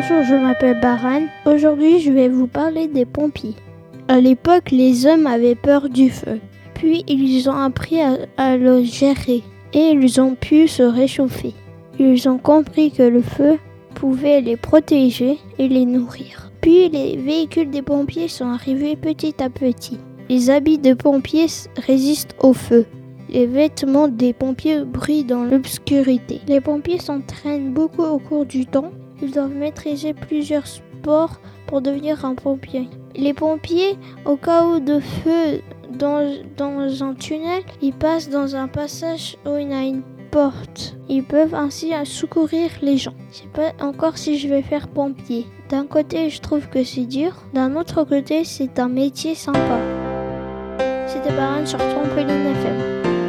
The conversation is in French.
Bonjour, je m'appelle Baran. Aujourd'hui, je vais vous parler des pompiers. À l'époque, les hommes avaient peur du feu. Puis, ils ont appris à, le gérer et ils ont pu se réchauffer. Ils ont compris que le feu pouvait les protéger et les nourrir. Puis, les véhicules des pompiers sont arrivés petit à petit. Les habits de pompiers résistent au feu. Les vêtements des pompiers brillent dans l'obscurité. Les pompiers s'entraînent beaucoup au cours du temps. Ils doivent maîtriser plusieurs sports pour devenir un pompier. Les pompiers, au cas où de feu dans, dans un tunnel, ils passent dans un passage où il y a une porte. Ils peuvent ainsi secourir les gens. Je sais pas encore si je vais faire pompier. D'un côté, je trouve que c'est dur. D'un autre côté, c'est un métier sympa. C'était Baran sur Trampoline FM.